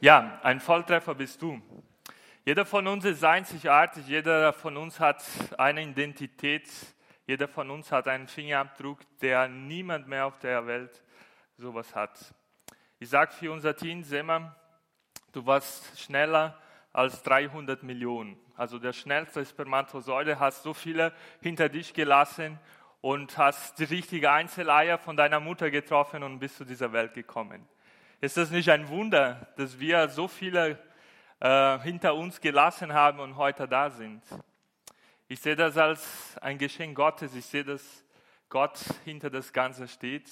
Ja, ein Volltreffer bist du. Jeder von uns ist einzigartig, jeder von uns hat eine Identität, jeder von uns hat einen Fingerabdruck, der niemand mehr auf der Welt sowas hat. Ich sage für unser Team immer, du warst schneller als 300 Millionen. Also der schnellste Spermatozoide hast so viele hinter dich gelassen und hast die richtige Einzeleier von deiner Mutter getroffen und bist zu dieser Welt gekommen. Ist das nicht ein Wunder, dass wir so viele äh, hinter uns gelassen haben und heute da sind? Ich sehe das als ein Geschenk Gottes. Ich sehe, dass Gott hinter das Ganze steht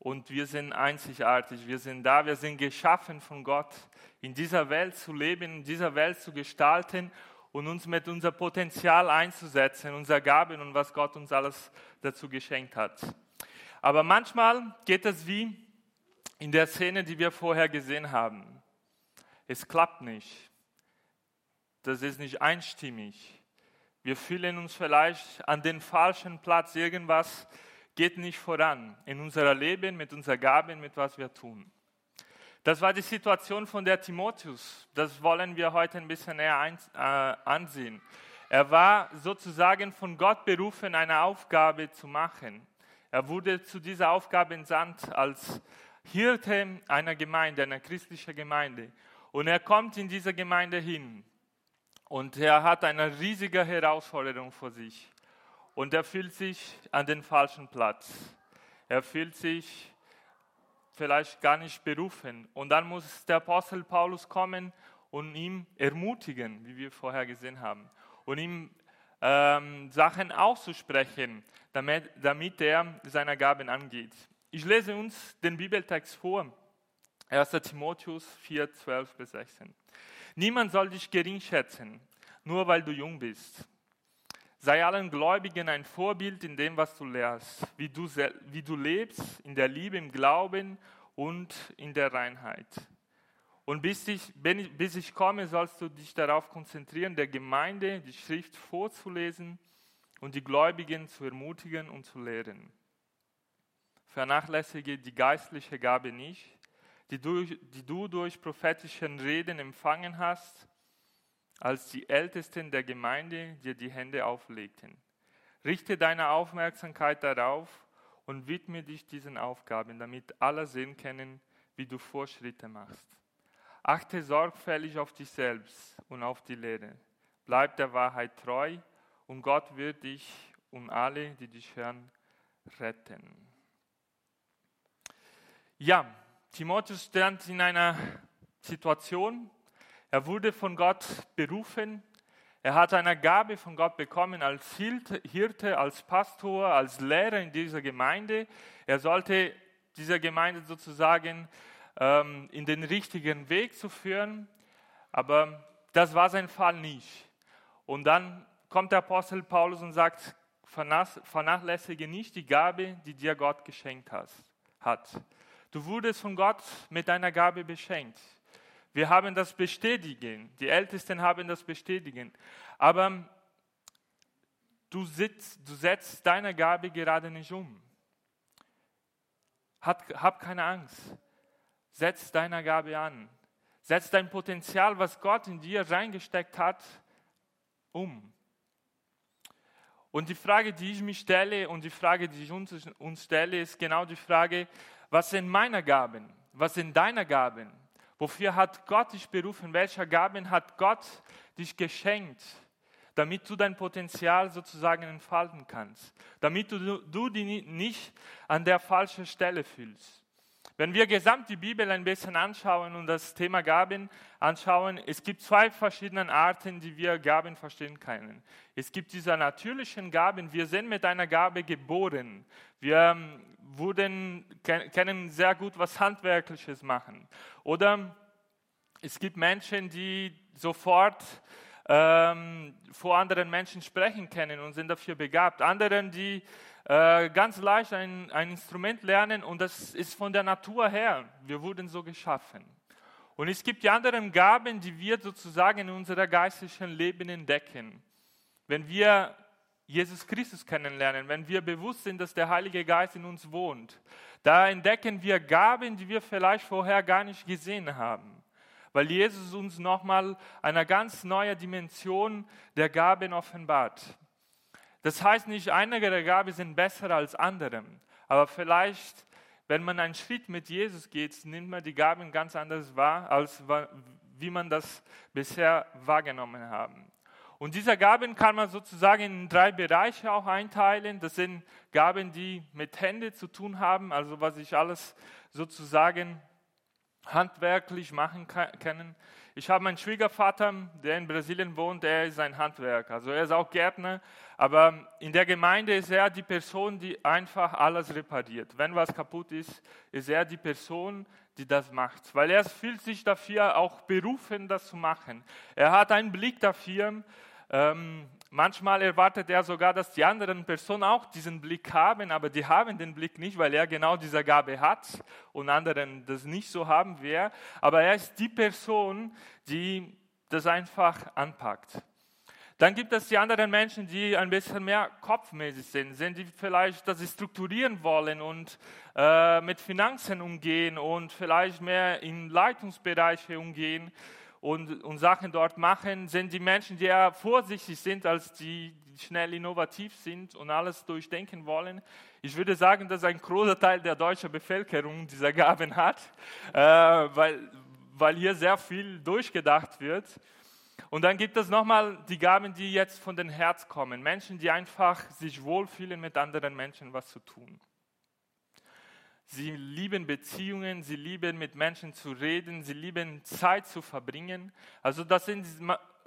und wir sind einzigartig. Wir sind da, wir sind geschaffen von Gott, in dieser Welt zu leben, in dieser Welt zu gestalten und uns mit unser Potenzial einzusetzen, unser Gaben und was Gott uns alles dazu geschenkt hat. Aber manchmal geht es wie in der Szene, die wir vorher gesehen haben. Es klappt nicht. Das ist nicht einstimmig. Wir fühlen uns vielleicht an den falschen Platz. Irgendwas geht nicht voran in unserem Leben, mit unserer Gaben, mit was wir tun. Das war die Situation von der Timotheus. Das wollen wir heute ein bisschen näher ein, äh, ansehen. Er war sozusagen von Gott berufen, eine Aufgabe zu machen. Er wurde zu dieser Aufgabe entsandt als Hirte einer Gemeinde, einer christlichen Gemeinde. Und er kommt in diese Gemeinde hin und er hat eine riesige Herausforderung vor sich. Und er fühlt sich an den falschen Platz. Er fühlt sich vielleicht gar nicht berufen. Und dann muss der Apostel Paulus kommen und ihm ermutigen, wie wir vorher gesehen haben, und ihm ähm, Sachen auszusprechen, damit, damit er seine Gaben angeht. Ich lese uns den Bibeltext vor. 1. Timotheus 4, 12 bis 16. Niemand soll dich gering schätzen, nur weil du jung bist. Sei allen Gläubigen ein Vorbild in dem, was du lehrst, wie du, wie du lebst, in der Liebe, im Glauben und in der Reinheit. Und bis ich, bis ich komme, sollst du dich darauf konzentrieren, der Gemeinde die Schrift vorzulesen und die Gläubigen zu ermutigen und zu lehren. Vernachlässige die geistliche Gabe nicht, die du, die du durch prophetischen Reden empfangen hast, als die Ältesten der Gemeinde dir die Hände auflegten. Richte deine Aufmerksamkeit darauf und widme dich diesen Aufgaben, damit alle sehen können, wie du Vorschritte machst. Achte sorgfältig auf dich selbst und auf die Lehre. Bleib der Wahrheit treu und Gott wird dich und alle, die dich hören, retten. Ja, Timotheus stand in einer Situation, er wurde von Gott berufen, er hat eine Gabe von Gott bekommen als Hirte, als Pastor, als Lehrer in dieser Gemeinde. Er sollte diese Gemeinde sozusagen ähm, in den richtigen Weg zu führen, aber das war sein Fall nicht. Und dann kommt der Apostel Paulus und sagt, vernachlässige nicht die Gabe, die dir Gott geschenkt hat. Du wurdest von Gott mit deiner Gabe beschenkt. Wir haben das bestätigen. Die Ältesten haben das bestätigen. Aber du, sitzt, du setzt deine Gabe gerade nicht um. Hat, hab keine Angst. Setz deine Gabe an. Setz dein Potenzial, was Gott in dir reingesteckt hat, um. Und die Frage, die ich mich stelle und die Frage, die ich uns, uns stelle, ist genau die Frage, was sind meine Gaben? Was sind deine Gaben? Wofür hat Gott dich berufen? Welche Gaben hat Gott dich geschenkt, damit du dein Potenzial sozusagen entfalten kannst? Damit du, du dich nicht an der falschen Stelle fühlst. Wenn wir gesamt die Bibel ein bisschen anschauen und das Thema Gaben anschauen, es gibt zwei verschiedene Arten, die wir Gaben verstehen können. Es gibt diese natürlichen Gaben, wir sind mit einer Gabe geboren. Wir ähm, wurden, können sehr gut was Handwerkliches machen. Oder es gibt Menschen, die sofort ähm, vor anderen Menschen sprechen können und sind dafür begabt. Anderen, die äh, ganz leicht ein, ein Instrument lernen und das ist von der Natur her. Wir wurden so geschaffen. Und es gibt die anderen Gaben, die wir sozusagen in unserem geistlichen Leben entdecken. Wenn wir Jesus Christus kennenlernen, wenn wir bewusst sind, dass der Heilige Geist in uns wohnt, da entdecken wir Gaben, die wir vielleicht vorher gar nicht gesehen haben. weil Jesus uns nochmal eine ganz neue Dimension der Gaben offenbart. Das heißt nicht, einige der Gaben sind besser als andere, aber vielleicht, wenn man einen Schritt mit Jesus geht, nimmt man die Gaben ganz anders wahr, als wie man das bisher wahrgenommen haben. Und diese Gaben kann man sozusagen in drei Bereiche auch einteilen. Das sind Gaben, die mit Händen zu tun haben, also was ich alles sozusagen handwerklich machen können. Ich habe meinen Schwiegervater, der in Brasilien wohnt, der ist ein Handwerker. Also er ist auch Gärtner, aber in der Gemeinde ist er die Person, die einfach alles repariert. Wenn was kaputt ist, ist er die Person, die das macht, weil er fühlt sich dafür auch berufen, das zu machen. Er hat einen Blick dafür, ähm, manchmal erwartet er sogar, dass die anderen Personen auch diesen Blick haben, aber die haben den Blick nicht, weil er genau diese Gabe hat und anderen das nicht so haben wir. Aber er ist die Person, die das einfach anpackt. Dann gibt es die anderen Menschen, die ein bisschen mehr kopfmäßig sind, sind die vielleicht, dass sie strukturieren wollen und äh, mit Finanzen umgehen und vielleicht mehr in Leitungsbereiche umgehen und, und Sachen dort machen, sind die Menschen, die eher vorsichtig sind, als die, schnell innovativ sind und alles durchdenken wollen. Ich würde sagen, dass ein großer Teil der deutschen Bevölkerung diese Gaben hat, äh, weil, weil hier sehr viel durchgedacht wird. Und dann gibt es nochmal die Gaben, die jetzt von den Herz kommen. Menschen, die einfach sich wohlfühlen, mit anderen Menschen was zu tun. Sie lieben Beziehungen, sie lieben mit Menschen zu reden, sie lieben Zeit zu verbringen. Also das sind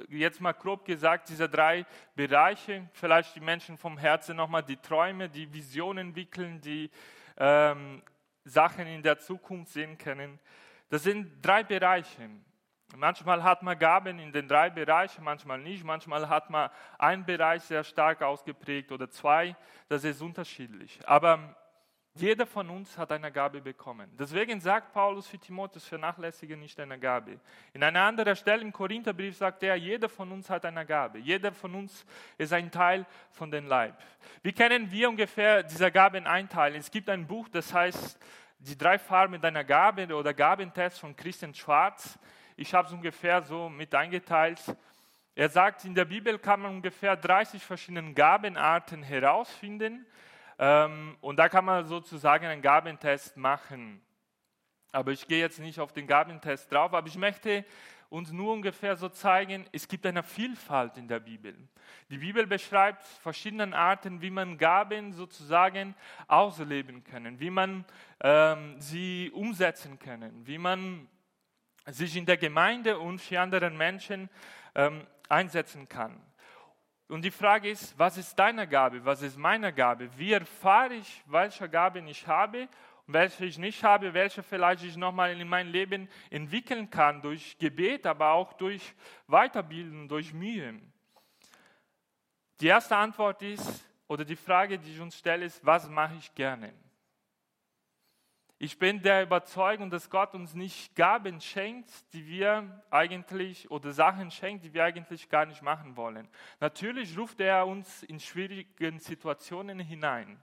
jetzt mal grob gesagt diese drei Bereiche. Vielleicht die Menschen vom Herzen nochmal die Träume, die Visionen entwickeln, die ähm, Sachen in der Zukunft sehen können. Das sind drei Bereiche. Manchmal hat man Gaben in den drei Bereichen, manchmal nicht. Manchmal hat man einen Bereich sehr stark ausgeprägt oder zwei. Das ist unterschiedlich. Aber jeder von uns hat eine Gabe bekommen. Deswegen sagt Paulus für Timotheus, vernachlässige nicht deine Gabe. In einer anderen Stelle im Korintherbrief sagt er, jeder von uns hat eine Gabe. Jeder von uns ist ein Teil von dem Leib. Wie können wir ungefähr diese Gaben einteilen? Es gibt ein Buch, das heißt Die drei Farben deiner Gabe oder Gabentest von Christian Schwarz. Ich habe es ungefähr so mit eingeteilt. Er sagt, in der Bibel kann man ungefähr 30 verschiedene Gabenarten herausfinden und da kann man sozusagen einen Gabentest machen. Aber ich gehe jetzt nicht auf den Gabentest drauf, aber ich möchte uns nur ungefähr so zeigen, es gibt eine Vielfalt in der Bibel. Die Bibel beschreibt verschiedene Arten, wie man Gaben sozusagen ausleben können, wie man ähm, sie umsetzen können, wie man sich in der Gemeinde und für andere Menschen ähm, einsetzen kann. Und die Frage ist, was ist deine Gabe, was ist meine Gabe? Wie erfahre ich, welche Gabe ich habe und welche ich nicht habe, welche vielleicht ich nochmal in mein Leben entwickeln kann, durch Gebet, aber auch durch Weiterbilden, durch Mühe. Die erste Antwort ist, oder die Frage, die ich uns stelle, ist, was mache ich gerne? Ich bin der Überzeugung, dass Gott uns nicht Gaben schenkt, die wir eigentlich, oder Sachen schenkt, die wir eigentlich gar nicht machen wollen. Natürlich ruft er uns in schwierigen Situationen hinein.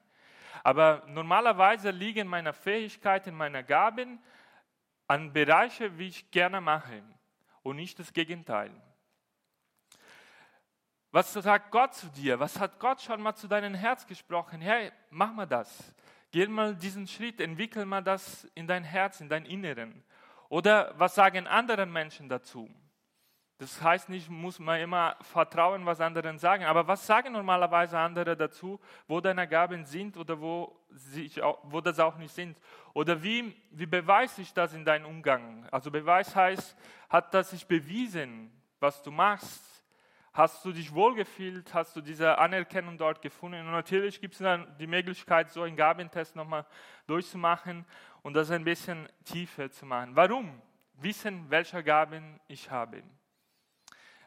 Aber normalerweise liegen meine Fähigkeiten, meine Gaben an Bereiche, wie ich gerne mache und nicht das Gegenteil. Was sagt Gott zu dir? Was hat Gott schon mal zu deinem Herz gesprochen? Hey, mach mal das. Geh mal diesen Schritt, entwickel mal das in dein Herz, in dein Inneren. Oder was sagen andere Menschen dazu? Das heißt nicht, muss man immer vertrauen, was andere sagen. Aber was sagen normalerweise andere dazu, wo deine Gaben sind oder wo, sich, wo das auch nicht sind? Oder wie, wie beweise ich das in deinem Umgang? Also Beweis heißt, hat das sich bewiesen, was du machst? Hast du dich wohlgefühlt? Hast du diese Anerkennung dort gefunden? Und natürlich gibt es dann die Möglichkeit, so einen Gabentest nochmal durchzumachen und das ein bisschen tiefer zu machen. Warum? Wissen, welche Gaben ich habe.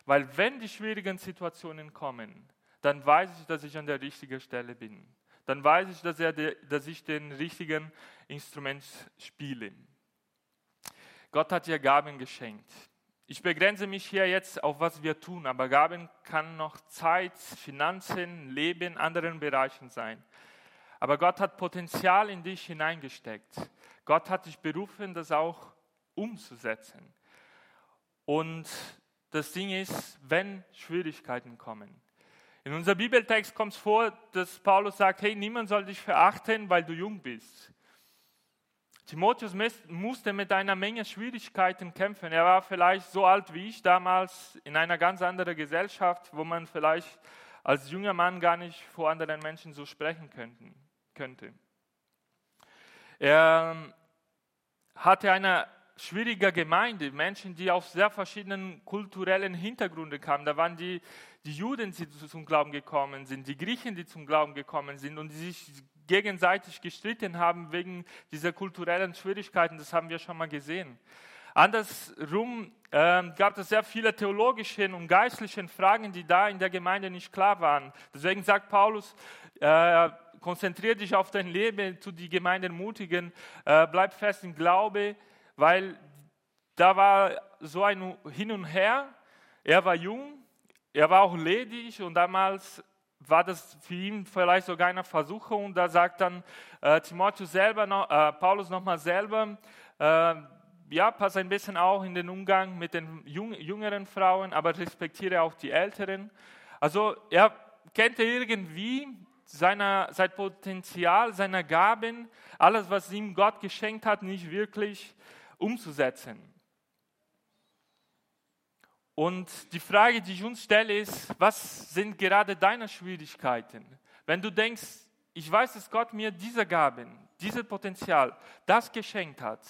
Weil wenn die schwierigen Situationen kommen, dann weiß ich, dass ich an der richtigen Stelle bin. Dann weiß ich, dass, er, dass ich den richtigen Instrument spiele. Gott hat dir Gaben geschenkt. Ich begrenze mich hier jetzt auf was wir tun, aber Gaben kann noch Zeit, Finanzen, Leben, anderen Bereichen sein. Aber Gott hat Potenzial in dich hineingesteckt. Gott hat dich berufen, das auch umzusetzen. Und das Ding ist, wenn Schwierigkeiten kommen. In unserem Bibeltext kommt es vor, dass Paulus sagt, hey, niemand soll dich verachten, weil du jung bist. Timotheus musste mit einer Menge Schwierigkeiten kämpfen. Er war vielleicht so alt wie ich damals in einer ganz anderen Gesellschaft, wo man vielleicht als junger Mann gar nicht vor anderen Menschen so sprechen könnte. Er hatte eine schwierige Gemeinde, Menschen, die aus sehr verschiedenen kulturellen Hintergründen kamen. Da waren die, die Juden, die zum Glauben gekommen sind, die Griechen, die zum Glauben gekommen sind und die sich gegenseitig gestritten haben wegen dieser kulturellen Schwierigkeiten. Das haben wir schon mal gesehen. Andersrum äh, gab es sehr viele theologische und geistliche Fragen, die da in der Gemeinde nicht klar waren. Deswegen sagt Paulus, äh, konzentriere dich auf dein Leben, tu die Gemeinde mutigen, äh, bleib fest im Glaube, weil da war so ein Hin und Her. Er war jung, er war auch ledig und damals war das für ihn vielleicht sogar eine Versuchung. Da sagt dann äh, Timotheus selber, noch, äh, Paulus nochmal selber, äh, ja, pass ein bisschen auch in den Umgang mit den jung, jüngeren Frauen, aber respektiere auch die älteren. Also er kennt irgendwie seiner, sein Potenzial, seiner Gaben, alles, was ihm Gott geschenkt hat, nicht wirklich umzusetzen. Und die Frage, die ich uns stelle, ist, was sind gerade deine Schwierigkeiten? Wenn du denkst, ich weiß, dass Gott mir diese Gaben, dieses Potenzial, das geschenkt hat,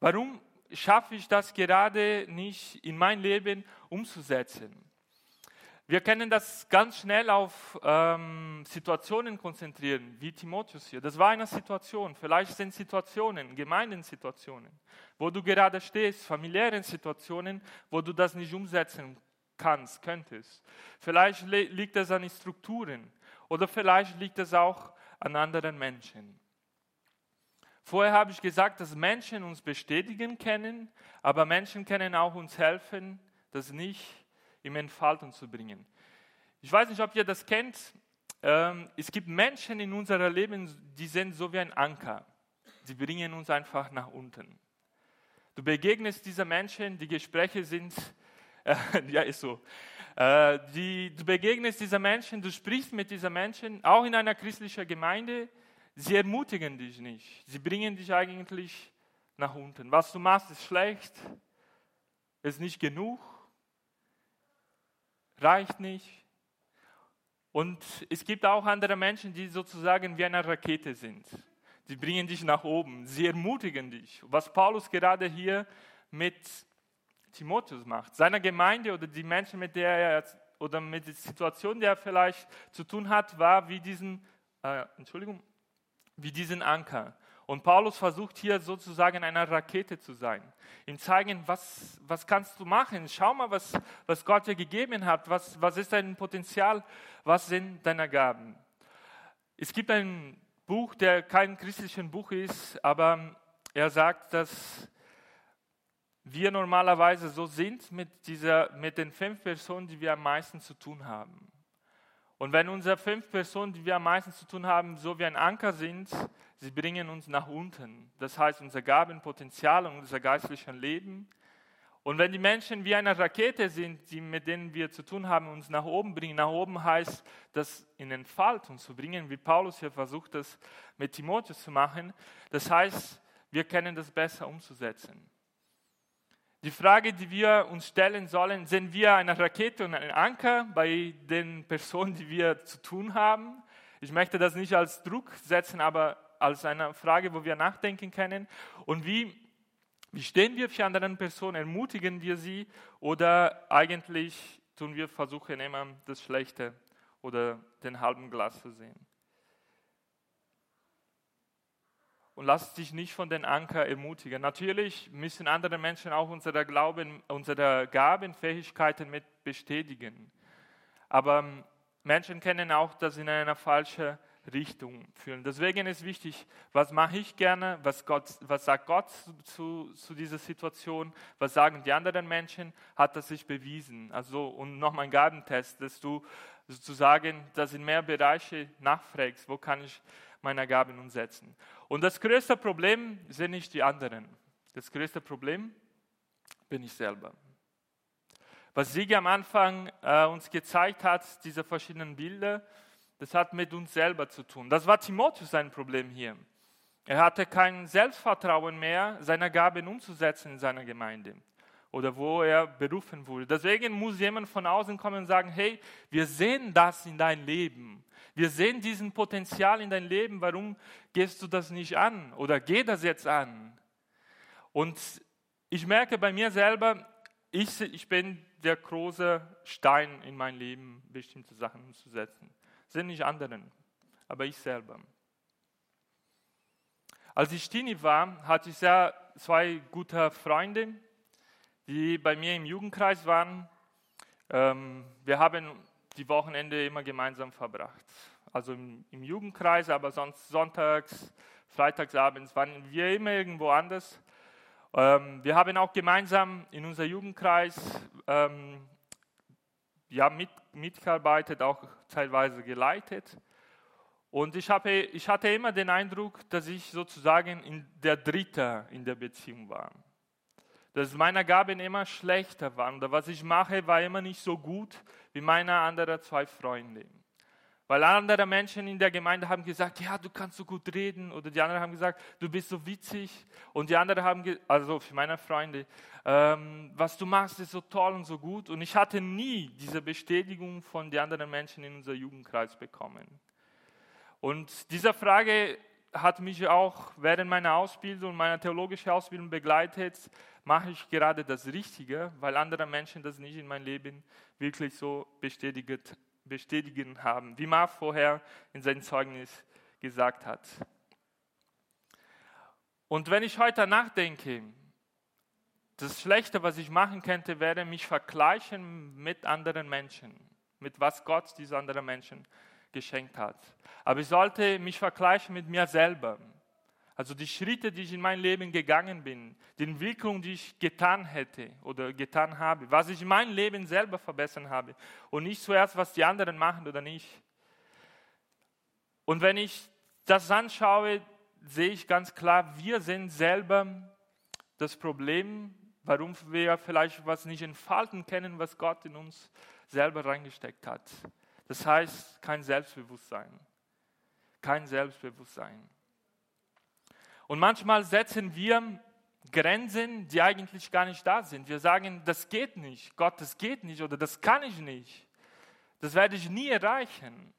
warum schaffe ich das gerade nicht in mein Leben umzusetzen? Wir können das ganz schnell auf ähm, Situationen konzentrieren, wie Timotheus hier. Das war eine Situation. Vielleicht sind Situationen, Gemeindensituationen, wo du gerade stehst, familiären Situationen, wo du das nicht umsetzen kannst, könntest. Vielleicht liegt es an Strukturen oder vielleicht liegt es auch an anderen Menschen. Vorher habe ich gesagt, dass Menschen uns bestätigen können, aber Menschen können auch uns helfen, das nicht im Entfalten zu bringen. Ich weiß nicht, ob ihr das kennt. Ähm, es gibt Menschen in unserem Leben, die sind so wie ein Anker. Sie bringen uns einfach nach unten. Du begegnest dieser Menschen, die Gespräche sind, äh, ja ist so, äh, die, du begegnest dieser Menschen, du sprichst mit diesen Menschen, auch in einer christlichen Gemeinde, sie ermutigen dich nicht. Sie bringen dich eigentlich nach unten. Was du machst, ist schlecht, ist nicht genug reicht nicht. Und es gibt auch andere Menschen, die sozusagen wie eine Rakete sind. Sie bringen dich nach oben, sie ermutigen dich. Was Paulus gerade hier mit Timotheus macht, seiner Gemeinde oder die Menschen, mit der er oder mit der Situation, die er vielleicht zu tun hat, war wie diesen, äh, Entschuldigung, wie diesen Anker. Und Paulus versucht hier sozusagen eine Rakete zu sein. Ihm zeigen, was, was kannst du machen? Schau mal, was, was Gott dir gegeben hat. Was, was ist dein Potenzial? Was sind deine Gaben? Es gibt ein Buch, der kein christliches Buch ist, aber er sagt, dass wir normalerweise so sind mit, dieser, mit den fünf Personen, die wir am meisten zu tun haben. Und wenn unsere fünf Personen, die wir am meisten zu tun haben, so wie ein Anker sind, sie bringen uns nach unten. Das heißt, unser Gabenpotenzial und unser geistliches Leben. Und wenn die Menschen wie eine Rakete sind, die, mit denen wir zu tun haben, uns nach oben bringen, nach oben heißt, das in Entfaltung zu bringen, wie Paulus hier versucht, das mit Timotheus zu machen. Das heißt, wir können das besser umzusetzen. Die Frage, die wir uns stellen sollen, sind wir eine Rakete und ein Anker bei den Personen, die wir zu tun haben? Ich möchte das nicht als Druck setzen, aber als eine Frage, wo wir nachdenken können. Und wie, wie stehen wir für andere Personen? Ermutigen wir sie oder eigentlich tun wir versuchen immer das Schlechte oder den halben Glas zu sehen? Und lass dich nicht von den Anker ermutigen. Natürlich müssen andere Menschen auch unsere Glauben, unsere Gaben, Fähigkeiten mit bestätigen. Aber ähm, Menschen können auch das in eine falsche Richtung führen. Deswegen ist wichtig, was mache ich gerne, was, Gott, was sagt Gott zu, zu, dieser Situation, was sagen die anderen Menschen, hat das sich bewiesen. Also, und nochmal ein Gabentest, dass du sozusagen das in mehr Bereiche nachfragst, wo kann ich meine Gaben umsetzen. Und das größte Problem sind nicht die anderen. Das größte Problem bin ich selber. Was Sigi am Anfang äh, uns gezeigt hat, diese verschiedenen Bilder, das hat mit uns selber zu tun. Das war Timotheus sein Problem hier. Er hatte kein Selbstvertrauen mehr, seine Gaben umzusetzen in seiner Gemeinde oder wo er berufen wurde. Deswegen muss jemand von außen kommen und sagen, hey, wir sehen das in dein Leben. Wir sehen diesen Potenzial in dein Leben. Warum gehst du das nicht an oder geh das jetzt an? Und ich merke bei mir selber, ich, ich bin der große Stein in mein Leben, bestimmte Sachen umzusetzen. Sind nicht anderen, aber ich selber. Als ich Teenie war, hatte ich sehr zwei gute Freunde, die bei mir im Jugendkreis waren. Ähm, wir haben die Wochenende immer gemeinsam verbracht. Also im, im Jugendkreis, aber sonst sonntags, freitagsabends waren wir immer irgendwo anders. Ähm, wir haben auch gemeinsam in unser Jugendkreis ähm, ja, mit, mitgearbeitet, auch teilweise geleitet. Und ich, habe, ich hatte immer den Eindruck, dass ich sozusagen in der Dritte in der Beziehung war. Dass meine Gaben immer schlechter waren. Oder was ich mache, war immer nicht so gut wie meine anderen zwei Freunde. Weil andere Menschen in der Gemeinde haben gesagt, ja, du kannst so gut reden. Oder die anderen haben gesagt, du bist so witzig. Und die anderen haben, also für meine Freunde, ähm, was du machst, ist so toll und so gut. Und ich hatte nie diese Bestätigung von den anderen Menschen in unserem Jugendkreis bekommen. Und diese Frage hat mich auch während meiner Ausbildung, meiner theologischen Ausbildung begleitet. Mache ich gerade das Richtige, weil andere Menschen das nicht in meinem Leben wirklich so bestätigt bestätigen haben, wie Mark vorher in seinem Zeugnis gesagt hat. Und wenn ich heute nachdenke, das Schlechte, was ich machen könnte, wäre mich vergleichen mit anderen Menschen, mit was Gott diese anderen Menschen geschenkt hat. Aber ich sollte mich vergleichen mit mir selber. Also die Schritte, die ich in mein Leben gegangen bin, die Entwicklung, die ich getan hätte oder getan habe, was ich in meinem Leben selber verbessern habe und nicht zuerst, was die anderen machen oder nicht. Und wenn ich das anschaue, sehe ich ganz klar, wir sind selber das Problem, warum wir vielleicht was nicht entfalten können, was Gott in uns selber reingesteckt hat. Das heißt, kein Selbstbewusstsein. Kein Selbstbewusstsein. Und manchmal setzen wir Grenzen, die eigentlich gar nicht da sind. Wir sagen, das geht nicht, Gott, das geht nicht oder das kann ich nicht. Das werde ich nie erreichen.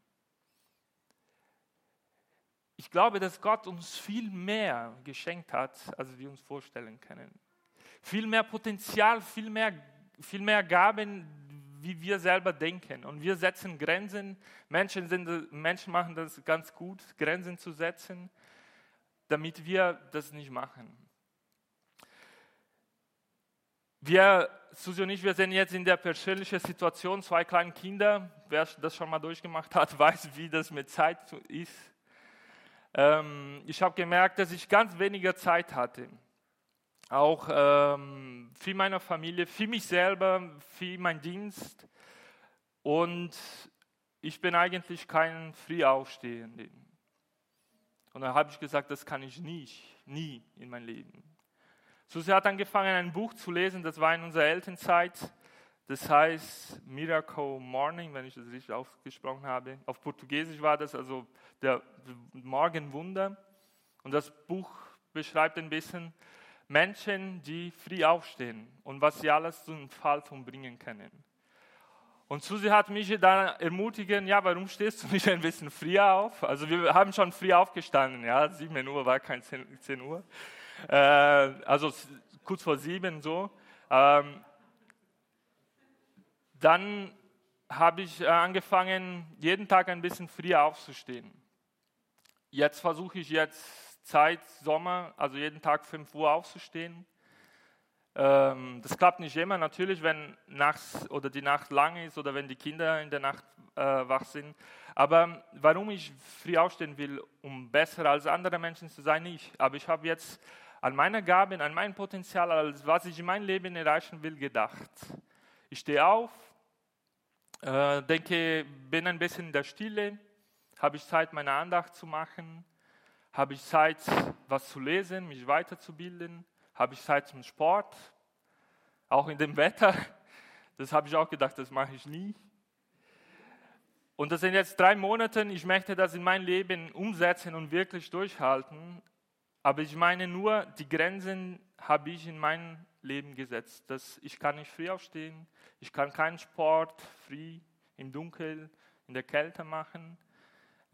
Ich glaube, dass Gott uns viel mehr geschenkt hat, als wir uns vorstellen können. Viel mehr Potenzial, viel mehr, viel mehr Gaben, wie wir selber denken. Und wir setzen Grenzen. Menschen, sind, Menschen machen das ganz gut, Grenzen zu setzen damit wir das nicht machen. Wir, Susi und ich, wir sind jetzt in der persönlichen Situation, zwei kleine Kinder. Wer das schon mal durchgemacht hat, weiß, wie das mit Zeit ist. Ähm, ich habe gemerkt, dass ich ganz weniger Zeit hatte. Auch ähm, für meine Familie, für mich selber, für meinen Dienst. Und ich bin eigentlich kein Frühaufstehender. Und dann habe ich gesagt, das kann ich nicht, nie in mein Leben. Susi hat angefangen, ein Buch zu lesen, das war in unserer Elternzeit. Das heißt Miracle Morning, wenn ich das richtig ausgesprochen habe. Auf Portugiesisch war das also der Morgenwunder. Und das Buch beschreibt ein bisschen Menschen, die früh aufstehen und was sie alles zum Fall bringen können. Und Susi hat mich dann ermutigen, ja, warum stehst du nicht ein bisschen früher auf? Also wir haben schon früh aufgestanden, ja, 7 Uhr war kein 10, 10 Uhr, äh, also kurz vor 7 so. Ähm, dann habe ich äh, angefangen, jeden Tag ein bisschen früher aufzustehen. Jetzt versuche ich jetzt Zeit, Sommer, also jeden Tag 5 Uhr aufzustehen. Ähm, das klappt nicht immer, natürlich, wenn nachts oder die Nacht lang ist oder wenn die Kinder in der Nacht äh, wach sind. Aber warum ich früh aufstehen will, um besser als andere Menschen zu sein, nicht. Aber ich habe jetzt an meine Gaben, an mein Potenzial, als was ich in meinem Leben erreichen will, gedacht. Ich stehe auf, äh, denke, bin ein bisschen in der Stille, habe ich Zeit, meine Andacht zu machen, habe ich Zeit, was zu lesen, mich weiterzubilden habe ich Zeit zum Sport, auch in dem Wetter. Das habe ich auch gedacht, das mache ich nie. Und das sind jetzt drei Monate, ich möchte das in mein Leben umsetzen und wirklich durchhalten. Aber ich meine nur, die Grenzen habe ich in mein Leben gesetzt. Dass ich kann nicht früh aufstehen, ich kann keinen Sport früh im Dunkeln, in der Kälte machen.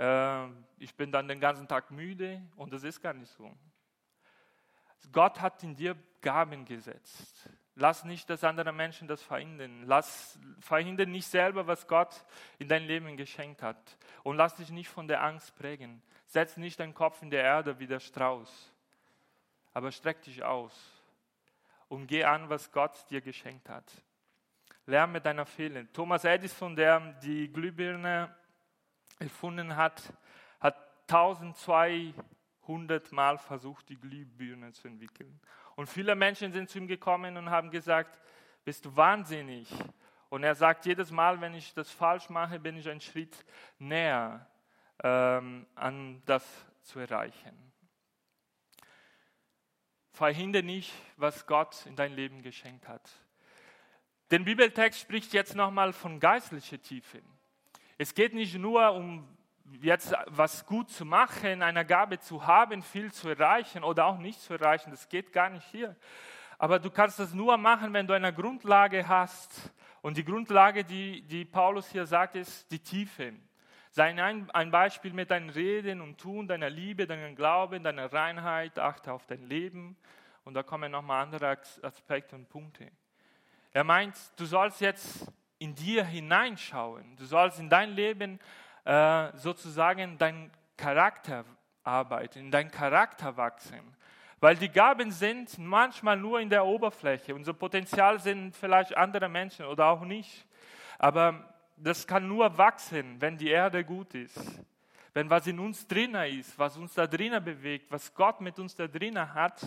Äh, ich bin dann den ganzen Tag müde und das ist gar nicht so. Gott hat in dir Gaben gesetzt. Lass nicht, dass andere Menschen das verhindern. Lass, verhindern nicht selber, was Gott in dein Leben geschenkt hat. Und lass dich nicht von der Angst prägen. Setz nicht deinen Kopf in der Erde wie der Strauß. Aber streck dich aus und geh an, was Gott dir geschenkt hat. Lerne mit deiner Fehler. Thomas Edison, der die Glühbirne erfunden hat, hat 1200 Mal versucht, die Glühbirne zu entwickeln. Und viele Menschen sind zu ihm gekommen und haben gesagt, bist du wahnsinnig? Und er sagt, jedes Mal, wenn ich das falsch mache, bin ich einen Schritt näher ähm, an das zu erreichen. Verhindere nicht, was Gott in dein Leben geschenkt hat. Der Bibeltext spricht jetzt nochmal von geistlicher Tiefe. Es geht nicht nur um jetzt was gut zu machen, eine Gabe zu haben, viel zu erreichen oder auch nicht zu erreichen. Das geht gar nicht hier. Aber du kannst das nur machen, wenn du eine Grundlage hast. Und die Grundlage, die, die Paulus hier sagt, ist die Tiefe. Sei ein, ein Beispiel mit deinem Reden und Tun, deiner Liebe, deinem Glauben, deiner Reinheit, achte auf dein Leben. Und da kommen nochmal andere Aspekte und Punkte. Er meint, du sollst jetzt in dir hineinschauen. Du sollst in dein Leben äh, sozusagen dein Charakter arbeiten, in dein Charakter wachsen. Weil die Gaben sind manchmal nur in der Oberfläche. Unser Potenzial sind vielleicht andere Menschen oder auch nicht. Aber das kann nur wachsen, wenn die Erde gut ist. Wenn was in uns drinnen ist, was uns da drinnen bewegt, was Gott mit uns da drinnen hat,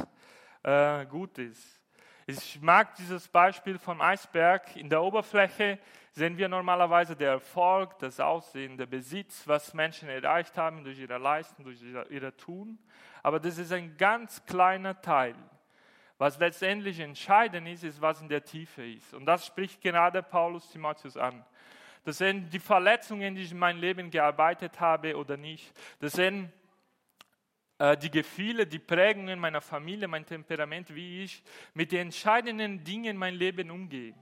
äh, gut ist. Ich mag dieses Beispiel vom Eisberg. In der Oberfläche sehen wir normalerweise der Erfolg, das Aussehen, der Besitz, was Menschen erreicht haben durch ihre Leistung, durch ihre Tun. Aber das ist ein ganz kleiner Teil. Was letztendlich entscheidend ist, ist, was in der Tiefe ist. Und das spricht gerade Paulus Timotheus an. Das sind die Verletzungen, die ich in meinem Leben gearbeitet habe oder nicht. Das sind die Gefühle, die Prägungen meiner Familie, mein Temperament, wie ich mit den entscheidenden Dingen in meinem Leben umgehe.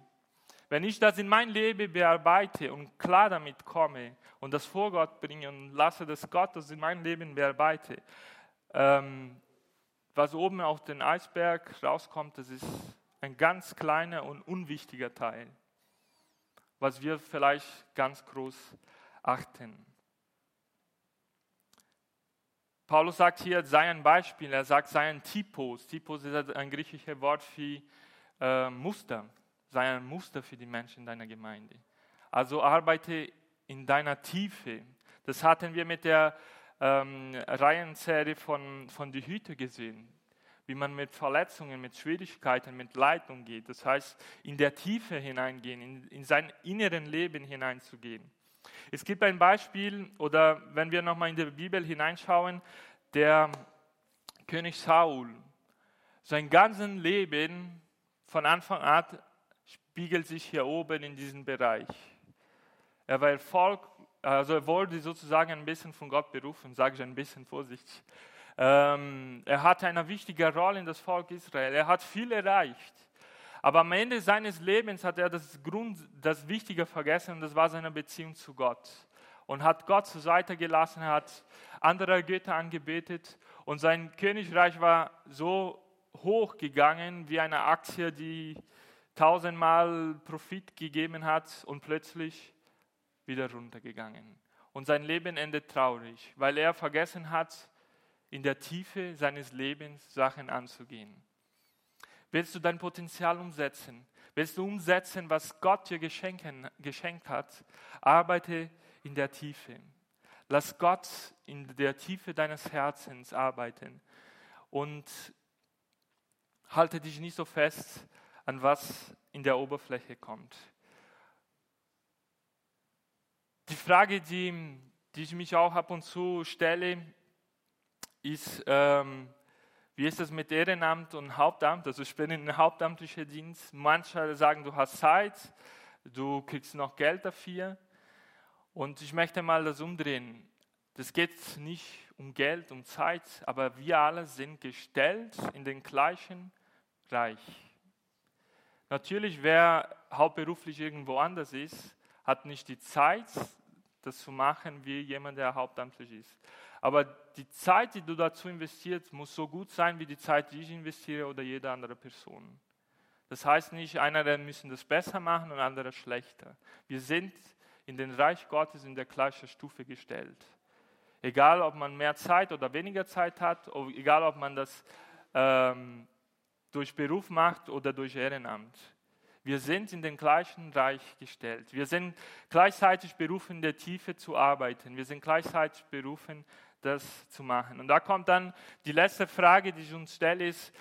Wenn ich das in mein Leben bearbeite und klar damit komme und das vor Gott bringe und lasse, dass Gott das in mein Leben bearbeite, ähm, was oben auf den Eisberg rauskommt, das ist ein ganz kleiner und unwichtiger Teil, was wir vielleicht ganz groß achten. Paulus sagt hier, sei ein Beispiel, er sagt, sei ein Typos. Typos ist ein griechisches Wort für äh, Muster. Sei ein Muster für die Menschen in deiner Gemeinde. Also arbeite in deiner Tiefe. Das hatten wir mit der ähm, Reihenserie von, von Die Hüte gesehen. Wie man mit Verletzungen, mit Schwierigkeiten, mit Leid umgeht. Das heißt, in der Tiefe hineingehen, in, in sein inneren Leben hineinzugehen. Es gibt ein Beispiel, oder wenn wir nochmal in die Bibel hineinschauen, der König Saul, sein ganzes Leben von Anfang an spiegelt sich hier oben in diesem Bereich. Er war Volk, also er wurde sozusagen ein bisschen von Gott berufen, sage ich ein bisschen vorsichtig. Ähm, er hatte eine wichtige Rolle in das Volk Israel. Er hat viel erreicht. Aber am Ende seines Lebens hat er das Grund, das Wichtige vergessen und das war seine Beziehung zu Gott. Und hat Gott zur Seite gelassen, hat andere Götter angebetet und sein Königreich war so hoch gegangen wie eine Aktie, die tausendmal Profit gegeben hat und plötzlich wieder runtergegangen. Und sein Leben endet traurig, weil er vergessen hat, in der Tiefe seines Lebens Sachen anzugehen. Willst du dein Potenzial umsetzen? Willst du umsetzen, was Gott dir geschenkt hat? Arbeite in der Tiefe. Lass Gott in der Tiefe deines Herzens arbeiten und halte dich nicht so fest an was in der Oberfläche kommt. Die Frage, die, die ich mich auch ab und zu stelle, ist, ähm, wie ist es mit Ehrenamt und Hauptamt? Also ich bin in einem hauptamtlichen Dienst. Manche sagen, du hast Zeit, du kriegst noch Geld dafür. Und ich möchte mal das umdrehen. Das geht nicht um Geld, um Zeit, aber wir alle sind gestellt in den gleichen Reich. Natürlich, wer hauptberuflich irgendwo anders ist, hat nicht die Zeit, das zu machen, wie jemand, der hauptamtlich ist. Aber die Zeit, die du dazu investierst, muss so gut sein wie die Zeit, die ich investiere oder jede andere Person. Das heißt nicht, einer müssen das besser machen und andere schlechter. Wir sind in den Reich Gottes in der gleichen Stufe gestellt. Egal, ob man mehr Zeit oder weniger Zeit hat, egal, ob man das ähm, durch Beruf macht oder durch Ehrenamt. Wir sind in den gleichen Reich gestellt. Wir sind gleichzeitig berufen, in der Tiefe zu arbeiten. Wir sind gleichzeitig berufen, das zu machen. Und da kommt dann die letzte Frage, die ich uns stelle, ist,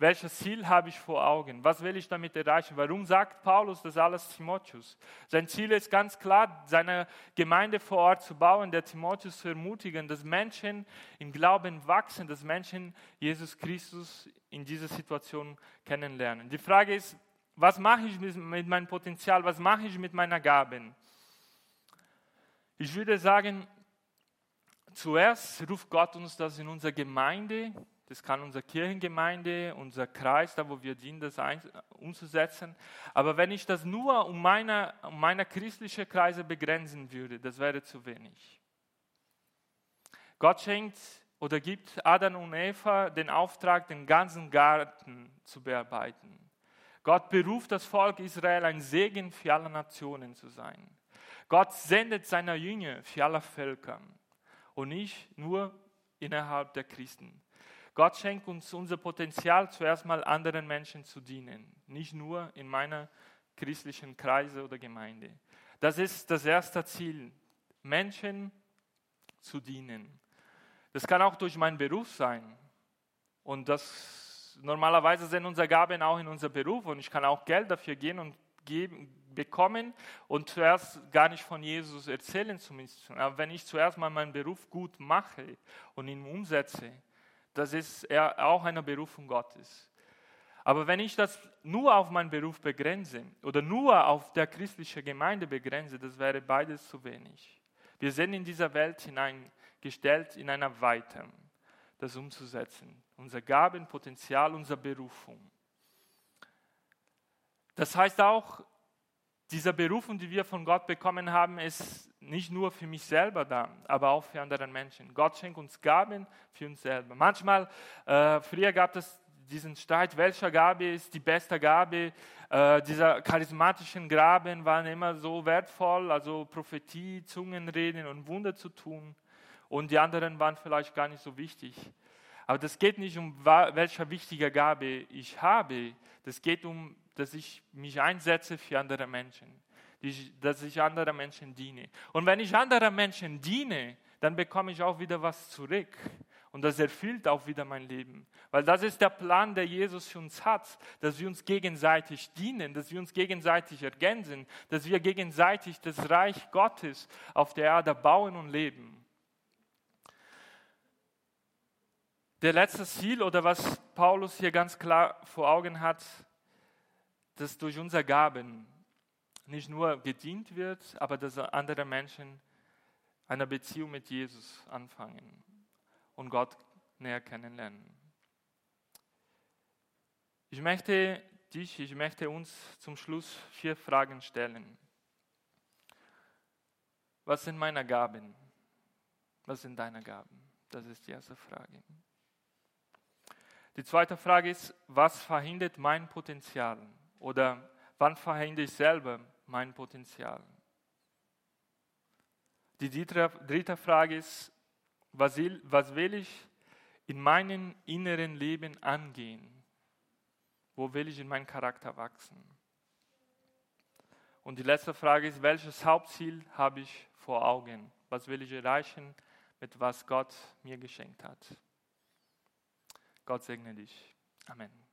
welches Ziel habe ich vor Augen? Was will ich damit erreichen? Warum sagt Paulus das alles Timotheus? Sein Ziel ist ganz klar, seine Gemeinde vor Ort zu bauen, der Timotheus zu ermutigen, dass Menschen im Glauben wachsen, dass Menschen Jesus Christus in dieser Situation kennenlernen. Die Frage ist, was mache ich mit meinem Potenzial? Was mache ich mit meiner Gaben? Ich würde sagen, zuerst ruft Gott uns das in unserer Gemeinde, das kann unsere Kirchengemeinde, unser Kreis, da wo wir dienen, das umzusetzen. Aber wenn ich das nur um meine, um meine christlichen Kreise begrenzen würde, das wäre zu wenig. Gott schenkt oder gibt Adam und Eva den Auftrag, den ganzen Garten zu bearbeiten. Gott beruft das Volk Israel, ein Segen für alle Nationen zu sein. Gott sendet seine Jünger für alle Völker und nicht nur innerhalb der Christen. Gott schenkt uns unser Potenzial, zuerst mal anderen Menschen zu dienen, nicht nur in meiner christlichen Kreise oder Gemeinde. Das ist das erste Ziel, Menschen zu dienen. Das kann auch durch meinen Beruf sein. Und das normalerweise sind unsere Gaben auch in unserem Beruf und ich kann auch Geld dafür gehen und geben, bekommen und zuerst gar nicht von Jesus erzählen zumindest. Aber wenn ich zuerst mal meinen Beruf gut mache und ihn umsetze, das ist auch eine Berufung Gottes. Aber wenn ich das nur auf meinen Beruf begrenze oder nur auf der christlichen Gemeinde begrenze, das wäre beides zu wenig. Wir sind in dieser Welt hineingestellt in einer Weite, das umzusetzen. Unser Gabenpotenzial, unsere Berufung. Das heißt auch, diese Berufung, die wir von Gott bekommen haben, ist nicht nur für mich selber da, aber auch für andere Menschen. Gott schenkt uns Gaben für uns selber. Manchmal, äh, früher gab es diesen Streit, welche Gabe ist die beste Gabe. Äh, diese charismatischen Gaben waren immer so wertvoll, also Prophetie, Zungenreden und Wunder zu tun. Und die anderen waren vielleicht gar nicht so wichtig. Aber das geht nicht um, welche wichtige Gabe ich habe. Das geht um dass ich mich einsetze für andere Menschen, dass ich anderen Menschen diene. Und wenn ich anderen Menschen diene, dann bekomme ich auch wieder was zurück. Und das erfüllt auch wieder mein Leben. Weil das ist der Plan, der Jesus für uns hat, dass wir uns gegenseitig dienen, dass wir uns gegenseitig ergänzen, dass wir gegenseitig das Reich Gottes auf der Erde bauen und leben. Der letzte Ziel oder was Paulus hier ganz klar vor Augen hat, dass durch unsere Gaben nicht nur gedient wird, aber dass andere Menschen eine Beziehung mit Jesus anfangen und Gott näher kennenlernen. Ich möchte dich, ich möchte uns zum Schluss vier Fragen stellen. Was sind meine Gaben? Was sind deine Gaben? Das ist die erste Frage. Die zweite Frage ist, was verhindert mein Potenzial? Oder wann verhindere ich selber mein Potenzial? Die dritte Frage ist, was will, ich in meinem inneren Leben angehen? Wo will ich in meinen Charakter wachsen? Und die letzte Frage ist, welches Hauptziel habe ich vor Augen? Was will ich erreichen mit was Gott mir geschenkt hat? Gott segne dich. Amen.